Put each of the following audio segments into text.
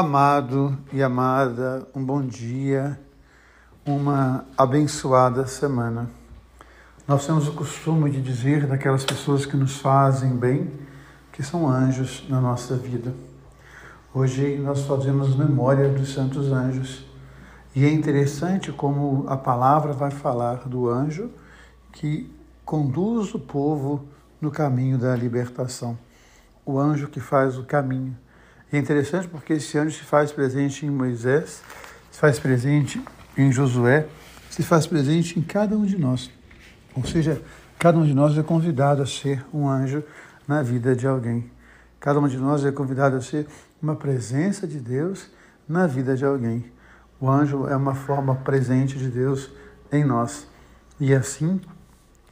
Amado e amada, um bom dia, uma abençoada semana. Nós temos o costume de dizer daquelas pessoas que nos fazem bem que são anjos na nossa vida. Hoje nós fazemos memória dos santos anjos e é interessante como a palavra vai falar do anjo que conduz o povo no caminho da libertação. O anjo que faz o caminho é interessante porque esse anjo se faz presente em Moisés, se faz presente em Josué, se faz presente em cada um de nós. Ou seja, cada um de nós é convidado a ser um anjo na vida de alguém. Cada um de nós é convidado a ser uma presença de Deus na vida de alguém. O anjo é uma forma presente de Deus em nós. E assim,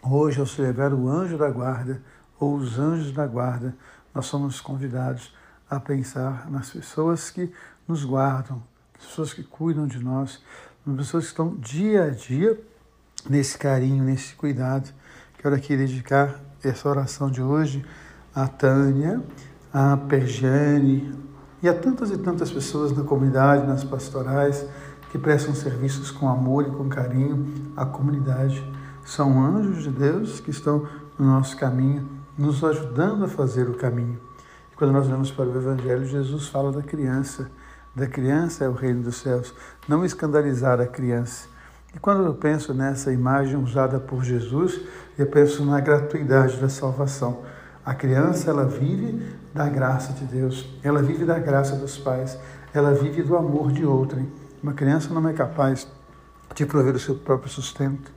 hoje, ao celebrar o anjo da guarda, ou os anjos da guarda, nós somos convidados a pensar nas pessoas que nos guardam, pessoas que cuidam de nós, nas pessoas que estão dia a dia nesse carinho, nesse cuidado. Quero aqui dedicar essa oração de hoje a Tânia, a Pergiane e a tantas e tantas pessoas na comunidade, nas pastorais, que prestam serviços com amor e com carinho à comunidade. São anjos de Deus que estão no nosso caminho, nos ajudando a fazer o caminho. Quando nós vamos para o Evangelho, Jesus fala da criança. Da criança é o reino dos céus. Não escandalizar a criança. E quando eu penso nessa imagem usada por Jesus, eu penso na gratuidade da salvação. A criança, ela vive da graça de Deus, ela vive da graça dos pais, ela vive do amor de outrem. Uma criança não é capaz de prover o seu próprio sustento,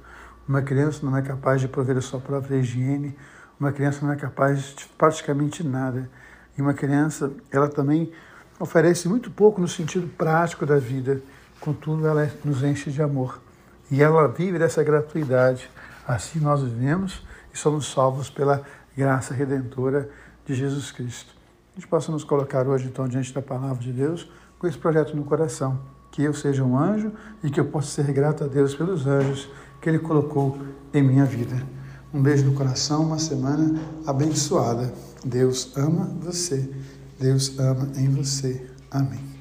uma criança não é capaz de prover a sua própria higiene, uma criança não é capaz de praticamente nada. E uma criança, ela também oferece muito pouco no sentido prático da vida, contudo, ela nos enche de amor. E ela vive dessa gratuidade. Assim nós vivemos e somos salvos pela graça redentora de Jesus Cristo. A gente possa nos colocar hoje, então, diante da palavra de Deus, com esse projeto no coração. Que eu seja um anjo e que eu possa ser grato a Deus pelos anjos que Ele colocou em minha vida. Um beijo no coração, uma semana abençoada. Deus ama você. Deus ama em você. Amém.